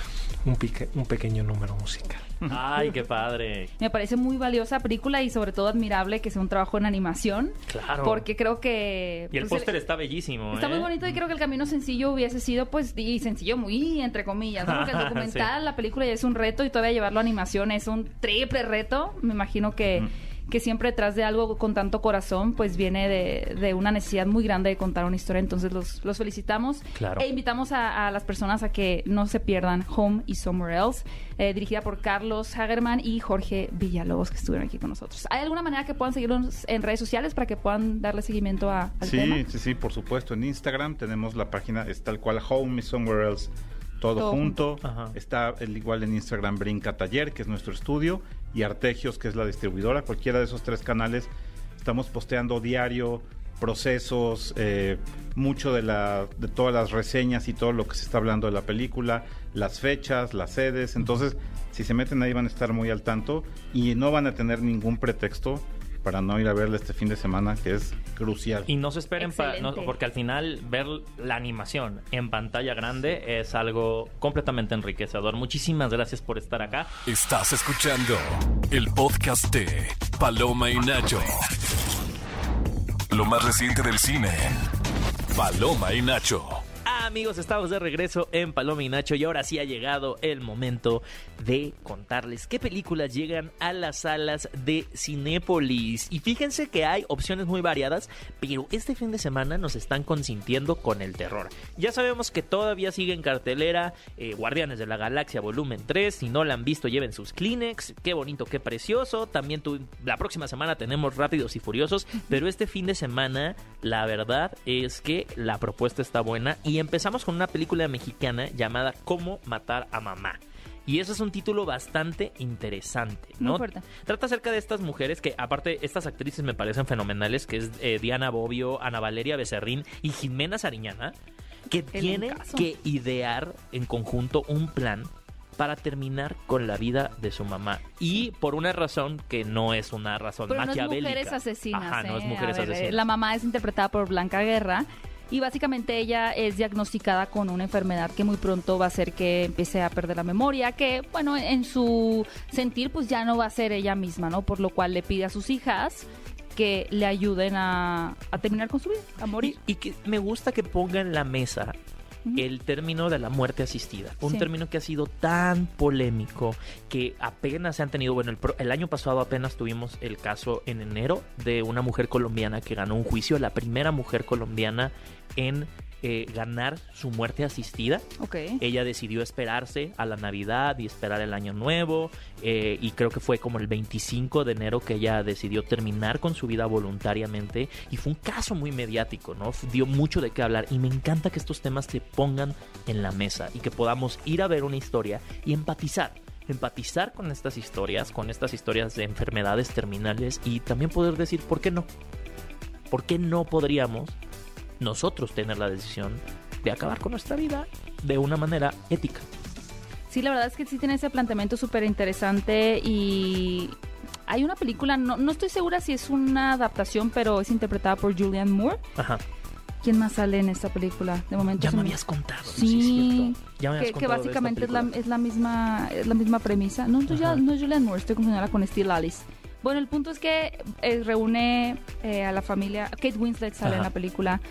un, pique- un pequeño número musical. Ay, qué padre. Me parece muy valiosa película y sobre todo admirable que sea un trabajo en animación. Claro. Porque creo que... Y el pues, póster está bellísimo. Está ¿eh? muy bonito y creo que el camino sencillo hubiese sido, pues, y sencillo muy entre comillas, ¿no? porque el documental, la película ya es un reto y todavía llevarlo a animación es un triple reto. Me imagino que, que siempre detrás de algo con tanto corazón, pues viene de, de una necesidad muy grande de contar una historia. Entonces los, los felicitamos Claro. e invitamos a, a las personas a que no se pierdan Home y Somewhere Else, eh, dirigida por Carlos Hagerman y Jorge Villalobos, que estuvieron aquí con nosotros. ¿Hay alguna manera que puedan seguirnos en redes sociales para que puedan darle seguimiento a, al Sí, tema? sí, sí, por supuesto. En Instagram tenemos la página, es tal cual Home y Somewhere Else, todo, Todo junto. Ajá. Está el, igual en Instagram Brinca Taller, que es nuestro estudio, y Artegios, que es la distribuidora. Cualquiera de esos tres canales estamos posteando diario procesos, eh, mucho de, la, de todas las reseñas y todo lo que se está hablando de la película, las fechas, las sedes. Entonces, si se meten ahí van a estar muy al tanto y no van a tener ningún pretexto para no ir a verla este fin de semana, que es crucial. Y no se esperen, pa- no- Excelente. porque al final ver la animación en pantalla grande es algo completamente enriquecedor. Muchísimas gracias por estar acá. Estás escuchando el podcast de Paloma y Nacho. Lo más reciente del cine. Paloma y Nacho. Amigos, estamos de regreso en Paloma y Nacho y ahora sí ha llegado el momento de contarles qué películas llegan a las salas de Cinépolis. Y fíjense que hay opciones muy variadas, pero este fin de semana nos están consintiendo con el terror. Ya sabemos que todavía sigue en cartelera eh, Guardianes de la Galaxia Volumen 3. Si no la han visto, lleven sus Kleenex. Qué bonito, qué precioso. También tu- la próxima semana tenemos Rápidos y Furiosos, pero este fin de semana la verdad es que la propuesta está buena y empezamos con una película mexicana llamada Cómo matar a mamá. Y eso es un título bastante interesante, ¿no? Fuerte. Trata acerca de estas mujeres que, aparte, estas actrices me parecen fenomenales, que es eh, Diana Bobbio, Ana Valeria Becerrín y Jimena Sariñana, que tienen que idear en conjunto un plan para terminar con la vida de su mamá. Y por una razón que no es una razón Pero no es maquiavélica. mujeres asesinas. Ajá, no es ¿eh? mujeres ver, eh, asesinas. La mamá es interpretada por Blanca Guerra. Y básicamente ella es diagnosticada con una enfermedad que muy pronto va a hacer que empiece a perder la memoria, que bueno, en su sentir pues ya no va a ser ella misma, ¿no? Por lo cual le pide a sus hijas que le ayuden a, terminar con su vida, a morir. Y, y que me gusta que ponga en la mesa El término de la muerte asistida. Un Sí. término que ha sido tan polémico que apenas se han tenido, bueno, el, el año pasado apenas tuvimos el caso en enero de una mujer colombiana que ganó un juicio, la primera mujer colombiana en eh, ganar su muerte asistida. Ok. Ella decidió esperarse a la Navidad y esperar el Año Nuevo eh, y creo que fue como el 25 de enero que ella decidió terminar con su vida voluntariamente y fue un caso muy mediático, ¿no? Dio mucho de qué hablar y me encanta que estos temas se pongan en la mesa y que podamos ir a ver una historia y empatizar. Empatizar con estas historias, con estas historias de enfermedades terminales y también poder decir, ¿por qué no? ¿Por qué no podríamos nosotros tener la decisión de acabar con nuestra vida de una manera ética? Sí, la verdad es que sí tiene ese planteamiento súper interesante y hay una película, no, no estoy segura si es una adaptación, pero es interpretada por Julianne Moore. Ajá. ¿Quién más sale en esta película? De momento Ya me habías contado. Sí, es. Ya me habías que, contado básicamente es la, película. es la misma es la misma premisa. No, no, ya- no es Julianne Moore, estoy confundiendo con Steve Alice. Bueno, el punto es que eh, reúne eh, a la familia. Kate Winslet sale en la película.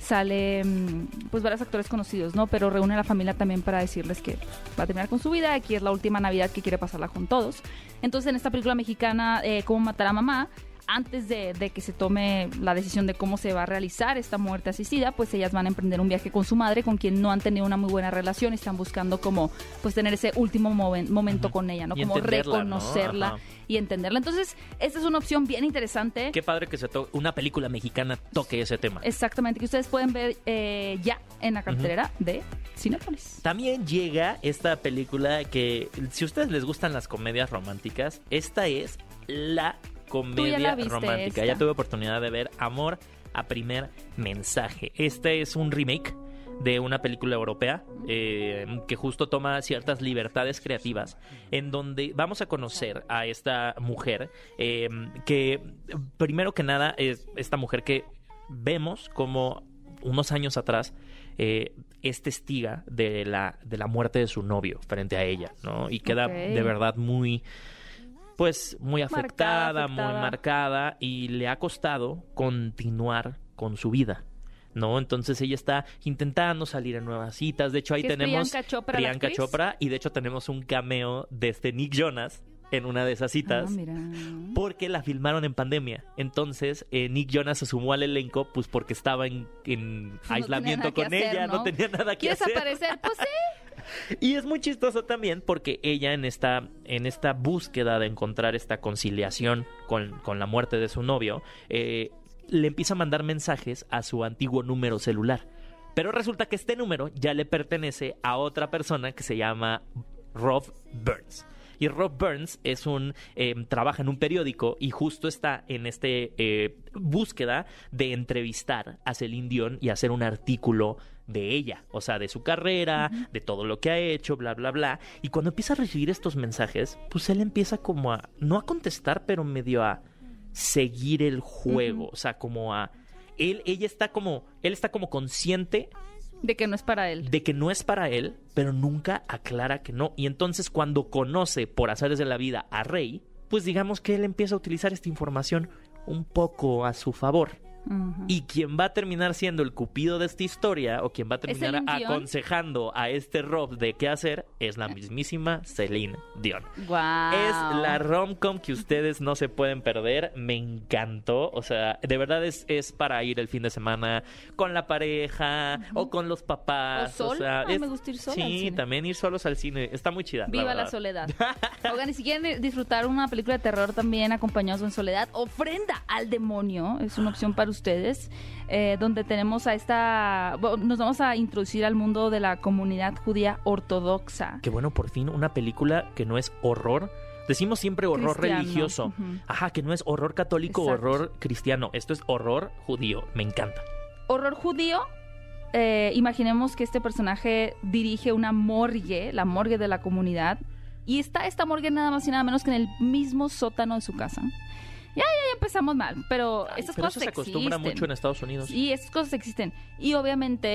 Sale, mm, pues, varios actores conocidos, ¿no? Pero reúne a la familia también para decirles que va a terminar con su vida. Aquí es la última Navidad que quiere pasarla con todos. Entonces, en esta película mexicana, eh, Cómo matar a mamá, antes de, de que se tome la decisión de cómo se va a realizar esta muerte asistida, pues ellas van a emprender un viaje con su madre, con quien no han tenido una muy buena relación, y están buscando como pues tener ese último momen- momento con ella, ¿no? Y Como reconocerla Ajá. y entenderla. Entonces, esta es una opción bien interesante. Qué padre que se una película mexicana toque ese tema. Exactamente, que ustedes pueden ver eh, ya en la cartelera de Cinepolis. También llega esta película que, si a ustedes les gustan las comedias románticas, esta es la comedia romántica. esta. Ya tuve oportunidad de ver Amor a primer mensaje. Este es un remake de una película europea eh, que justo toma ciertas libertades creativas en donde vamos a conocer a esta mujer eh, que primero que nada es esta mujer que vemos como unos años atrás eh, es testiga de la, de la muerte de su novio frente a ella, ¿no? Y queda de verdad muy, pues, muy Marcada, afectada, muy marcada y le ha costado continuar con su vida. ¿No? Entonces ella está intentando salir en nuevas citas. De hecho, ahí tenemos Priyanka. Chopra y de hecho tenemos un cameo de este Nick Jonas en una de esas citas. Ah, mira. Porque la filmaron en pandemia. Entonces, eh, Nick Jonas se sumó al elenco, pues porque estaba en, en no aislamiento con hacer, ella, ¿no? ¿no? tenía nada que ¿Quieres hacer. aparecer? Pues sí. Y es muy chistoso también porque ella en esta, en esta búsqueda de encontrar esta conciliación con, con la muerte de su novio, eh, le empieza a mandar mensajes a su antiguo número celular. Pero resulta que este número ya le pertenece a otra persona que se llama Rob Burns. Y Rob Burns es un eh, trabaja en un periódico y justo está en este eh, búsqueda de entrevistar a Celine Dion y hacer un artículo de ella, o sea, de su carrera, de todo lo que ha hecho, bla, bla, bla. Y cuando empieza a recibir estos mensajes, pues él empieza como a, no a contestar, pero medio a seguir el juego, o sea, como a... Él, ella está como, él está como consciente De que no es para él. de que no es para él, pero nunca aclara que no. Y entonces cuando conoce por azares de la vida a Rey, pues digamos que él empieza a utilizar esta información un poco a su favor. Y quien va a terminar siendo el cupido de esta historia, o quien va a terminar aconsejando a este Rob de qué hacer, es la mismísima Celine Dion. Guau. Es la rom-com que ustedes no se pueden perder. Me encantó. O sea, de verdad es, es para ir el fin de semana con la pareja o con los papás. O solo. sea, Ay, es- me gusta ir sola Sí, también ir solos al cine. Está muy chida. Viva la, soledad. Oigan, y si quieren disfrutar una película de terror también acompañados en soledad, Ofrenda al Demonio es una opción para ustedes, eh, donde tenemos a esta... bueno, nos vamos a introducir al mundo de la comunidad judía ortodoxa. Qué bueno, por fin, una película que no es horror. Decimos siempre horror Cristiano, religioso. Ajá, que no es horror católico o Exacto. horror cristiano. Esto es horror judío. Me encanta. Horror judío. eh, imaginemos que este personaje dirige una morgue, la morgue de la comunidad, y está esta morgue nada más y nada menos que en el mismo sótano de su casa. Ya, ya, ya empezamos mal, pero Ay, estas pero cosas eso se acostumbra existen. mucho en Estados Unidos. Y estas cosas existen. Y obviamente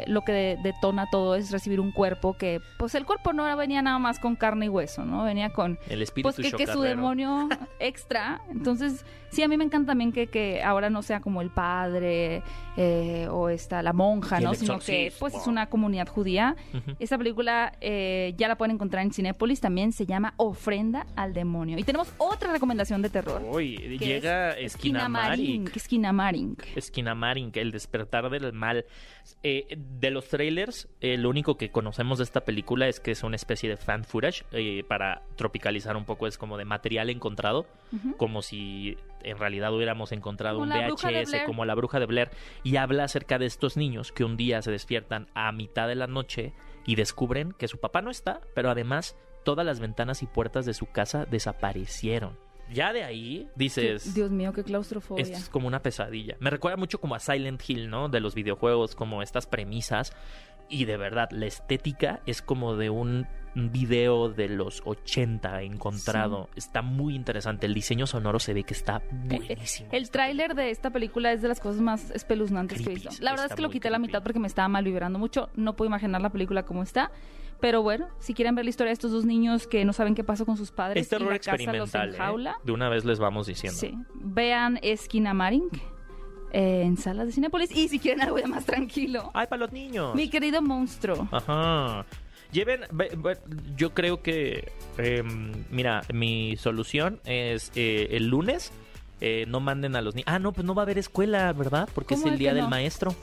eh, lo que de- detona todo es recibir un cuerpo que, pues el cuerpo no venía nada más con carne y hueso, ¿no? Venía con, El espíritu pues que, que su demonio extra. Entonces, sí, a mí me encanta también que, que ahora no sea como el padre eh, o esta, la monja, ¿no? Sino que pues es una comunidad judía. Ujú. Esta película eh, ya la pueden encontrar en Cinépolis, también se llama Ofrenda al Demonio. Y tenemos otra recomendación de terror. Uy, llega es Esquinamaring. Esquinamaring, el despertar del mal. Eh, de los trailers, eh, lo único que conocemos de esta película es que es una especie de fan footage. eh, para tropicalizar un poco, es como de material encontrado. Como si en realidad hubiéramos encontrado Como un VHS, como la bruja de Blair. Y habla acerca de estos niños que un día se despiertan a mitad de la noche y descubren que su papá no está, pero además todas las ventanas y puertas de su casa desaparecieron. Ya de ahí dices. Dios mío, qué claustrofobia. Esto es como una pesadilla. Me recuerda mucho como a Silent Hill, ¿no? De los videojuegos, como estas premisas. Y de verdad, la estética es como de un video de los 80 encontrado. Está muy interesante. El diseño sonoro se ve que está buenísimo. El tráiler de esta película es de las cosas más espeluznantes que he visto. La verdad es que lo quité la mitad porque me estaba mal vibrando mucho. No puedo imaginar la película como está. Pero bueno, si quieren ver la historia de estos dos niños que no saben qué pasó con sus padres es terror y la casa los experimental. ¿eh? enjaula, De una vez les vamos diciendo. sí. vean Esquina Maring eh, en salas de Cinépolis. Y si quieren algo ya más tranquilo, ¡Ay, para los niños! mi querido monstruo. Ajá. Lleven, ve- ve- yo creo que, eh, mira, mi solución es eh, el lunes, eh, no manden a los niños. Ah, no, pues no va a haber escuela, ¿verdad? Porque es ¿Cómo el día del no? maestro.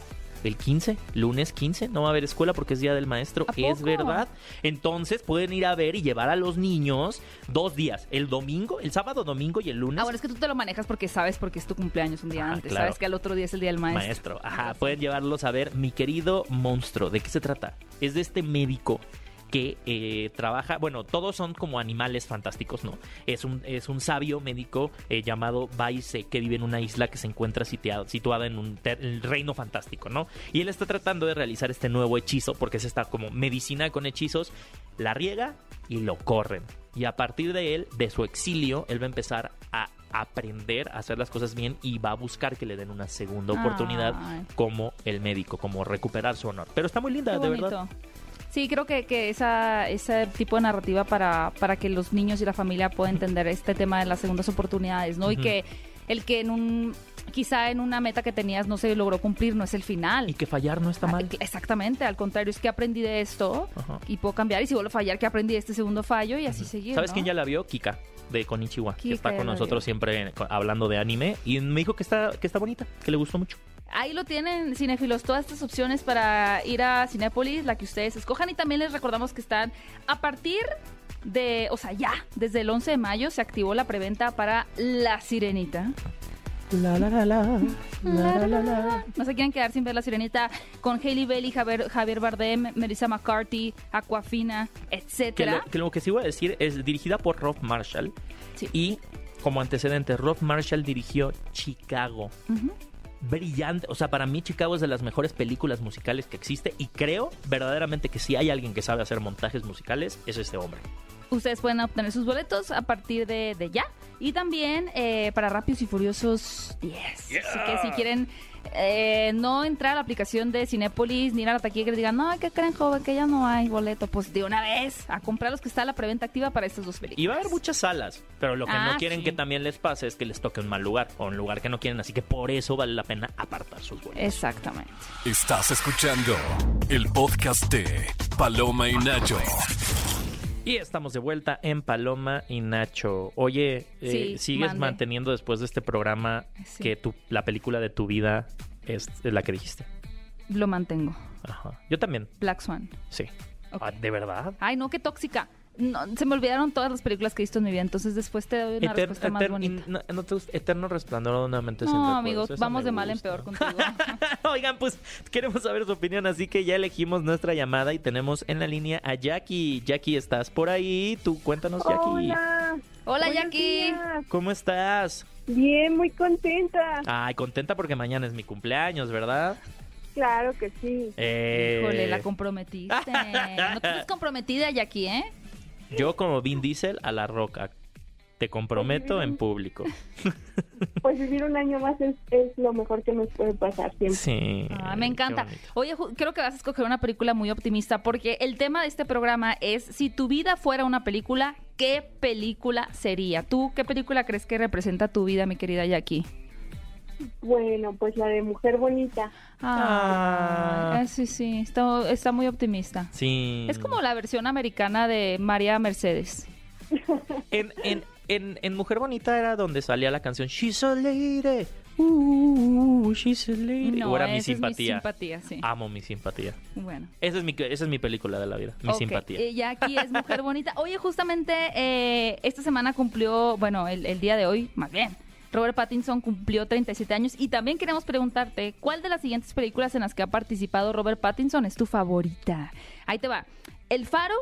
El 15, lunes 15, no va a haber escuela porque es día del maestro. ¿A Es verdad. Entonces pueden ir a ver y llevar a los niños dos días. El domingo, el sábado, domingo y el lunes. Ah, bueno, es que tú te lo manejas porque sabes porque es tu cumpleaños un día Ah, antes. claro. Sabes que al otro día es el día del maestro. maestro. Ajá, pueden llevarlos a ver Mi querido monstruo. ¿De qué se trata? Es de este médico que eh, trabaja, bueno, todos son como animales fantásticos, ¿no? Es un, es un sabio médico eh, llamado Baise que vive en una isla que se encuentra sitiada, situada en un ter- el reino fantástico, ¿no? Y él está tratando de realizar este nuevo hechizo porque es esta como medicina con hechizos, la riega y lo corren. Y a partir de él, de su exilio, él va a empezar a aprender a hacer las cosas bien y va a buscar que le den una segunda oportunidad Ay. como el médico, como recuperar su honor. Pero está muy linda, Qué de bonito. verdad. Sí, creo que, que esa, ese tipo de narrativa para, para que los niños y la familia puedan entender este tema de las segundas oportunidades, ¿no? Y que el que en un quizá en una meta que tenías no se logró cumplir, no es el final. Y que fallar no está mal. Ah, Exactamente, al contrario, es que aprendí de esto Ajá. y puedo cambiar. Y si vuelvo a fallar, que aprendí de este segundo fallo y así seguir. ¿Sabes ¿no? quién ya la vio? Kika, de Konichiwa, que está con nosotros siempre co- hablando de anime. Y me dijo que está, que está bonita, que le gustó mucho. Ahí lo tienen, cinéfilos, todas estas opciones para ir a Cinépolis, la que ustedes escojan. Y también les recordamos que están a partir de, o sea, ya, desde el 11 de mayo se activó la preventa para La Sirenita. La, la, la, la, la, la, la. No se quieren quedar sin ver La Sirenita con Hailey Bailey, Javier, Javier Bardem, Melissa McCarthy, Aquafina, Que lo, que lo que sí voy a decir es dirigida por Rob Marshall. Sí. Y como antecedente, Rob Marshall dirigió Chicago. Ujú. Brillante. O sea, para mí Chicago es de las mejores películas musicales que existe. Y creo verdaderamente que si hay alguien que sabe hacer montajes musicales, es este hombre. Ustedes pueden obtener sus boletos a partir de, de ya. Y también eh, para Rápidos y Furiosos 10. Así que si quieren eh, no entrar a la aplicación de Cinépolis ni ir a la taquilla que les digan, no, ¿qué creen, joven? Que ya no hay boleto. Pues de una vez a comprar los que está la preventa activa para estas dos películas. Y va a haber muchas salas, pero lo que Ah, no quieren sí. que también les pase es que les toque un mal lugar o un lugar que no quieren, así que por eso vale la pena apartar sus boletos. Exactamente. Estás escuchando el podcast de Paloma y Nacho. Y estamos de vuelta en Paloma y Nacho. Oye, eh, ¿sigues mande. manteniendo después de este programa Sí. que tu, la película de tu vida es la que dijiste? Lo mantengo. Ajá. Yo también, Black Swan. sí. Ah, ¿De verdad? Ay, no, qué tóxica. No, se me olvidaron todas las películas que he visto en mi vida, entonces después te doy una Eter- respuesta más eter- bonita. no, ¿no te gusta? Eterno resplandor de una mente sin No, amigos, vamos de mal en peor contigo. Oigan, pues queremos saber su opinión, así que ya elegimos nuestra llamada y tenemos en la línea a Jackie. Jackie, ¿estás por ahí? Tú cuéntanos, Jackie. Hola. Hola, Buenos Jackie. días. ¿Cómo estás? Bien, muy contenta. Ay, contenta porque mañana es mi cumpleaños, ¿verdad? Claro que sí. Eh, Híjole, la comprometiste. No te estás comprometida, Jackie, ¿eh? Yo como Vin Diesel a la roca. Te comprometo en público. Pues vivir un año más es, es lo mejor que nos puede pasar siempre. Sí. Ah, me encanta. Oye, creo que vas a escoger una película muy optimista porque el tema de este programa es si tu vida fuera una película, ¿qué película sería? ¿Tú qué película crees que representa tu vida, mi querida Jackie? Bueno, pues la de Mujer Bonita. Ah. Ah, sí, sí, está, está muy optimista. Sí. Es como la versión americana de María Mercedes. En, en, en, en Mujer Bonita era donde salía la canción She's a lady. Uh, she's a lady. No, o era mi esa es simpatía. simpatía, sí. Amo mi simpatía. Bueno. Esa es mi, esa es mi película de la vida. Mi simpatía. eh, Jackie es mujer bonita. Oye, justamente eh, esta semana cumplió, bueno, el, el día de hoy, más bien, Robert Pattinson cumplió 37 años y también queremos preguntarte, ¿cuál de las siguientes películas en las que ha participado Robert Pattinson es tu favorita? Ahí te va. El Faro,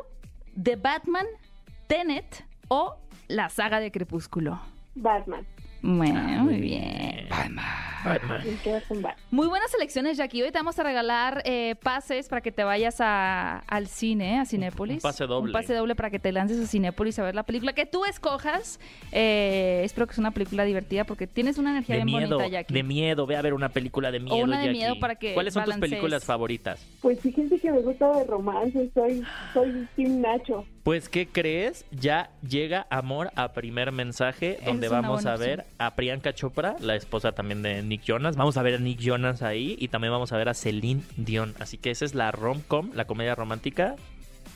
The Batman, Tenet o la saga de Crepúsculo. Batman. Bueno, Ah, muy bien. Batman. Batman. Muy buenas selecciones, Jackie. Hoy te vamos a regalar eh, pases para que te vayas a- al cine, a Cinépolis. Un pase doble. Un pase doble para que te lances a Cinépolis a ver la película que tú escojas. Eh, espero que sea una película divertida porque tienes una energía De bien miedo, bonita, Jackie. de miedo, ve a ver una película de miedo. una de Jackie. miedo para que ¿Cuáles son tus películas favoritas? Pues fíjense que me gusta de romance. Soy, soy Team Nacho. Pues, ¿qué crees? Ya llega Amor a primer mensaje, donde Es vamos a ver a Priyanka Chopra, la esposa también de Nick Jonas. Vamos a ver a Nick Jonas ahí y también vamos a ver a Celine Dion. Así que esa es la rom-com, la comedia romántica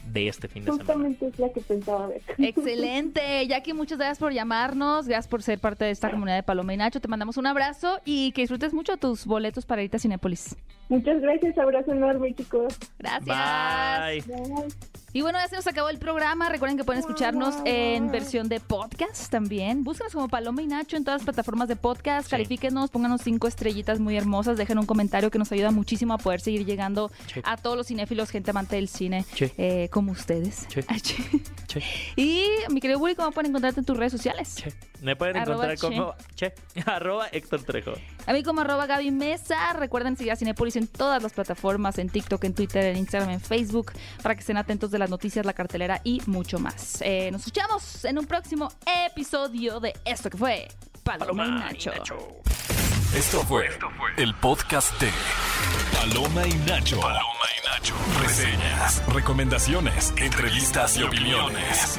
de este fin de semana. Justamente es la que pensaba ver. Excelente. Jackie, muchas gracias por llamarnos. Gracias por ser parte de esta comunidad de Paloma y Nacho. Te mandamos un abrazo y que disfrutes mucho tus boletos para irte a Cinépolis. Muchas gracias. Abrazo enorme, chicos. Gracias. Bye. Bye. Y bueno, ya se nos acabó el programa. Recuerden que pueden escucharnos en versión de podcast también. Búsquenos como Paloma y Nacho en todas las plataformas de podcast. Sí. Califíquenos, pónganos cinco estrellitas muy hermosas. Dejen un comentario que nos ayuda muchísimo a poder seguir llegando Sí. a todos los cinéfilos, gente amante del cine, Sí. eh, como ustedes. Y mi querido Willy, ¿cómo pueden encontrarte en tus redes sociales? Me pueden Arroba encontrar como che, arroba Héctor Trejo. A mí como arroba Gaby Mesa. Recuerden seguir a Cinepolis en todas las plataformas, en TikTok, en Twitter, en Instagram, en Facebook, para que estén atentos de las noticias, la cartelera y mucho más. Eh, nos escuchamos en un próximo episodio de esto que fue Paloma, y Nacho. Esto fue el podcast de Paloma y Nacho. Paloma y Nacho. Reseñas, recomendaciones, entrevistas y opiniones.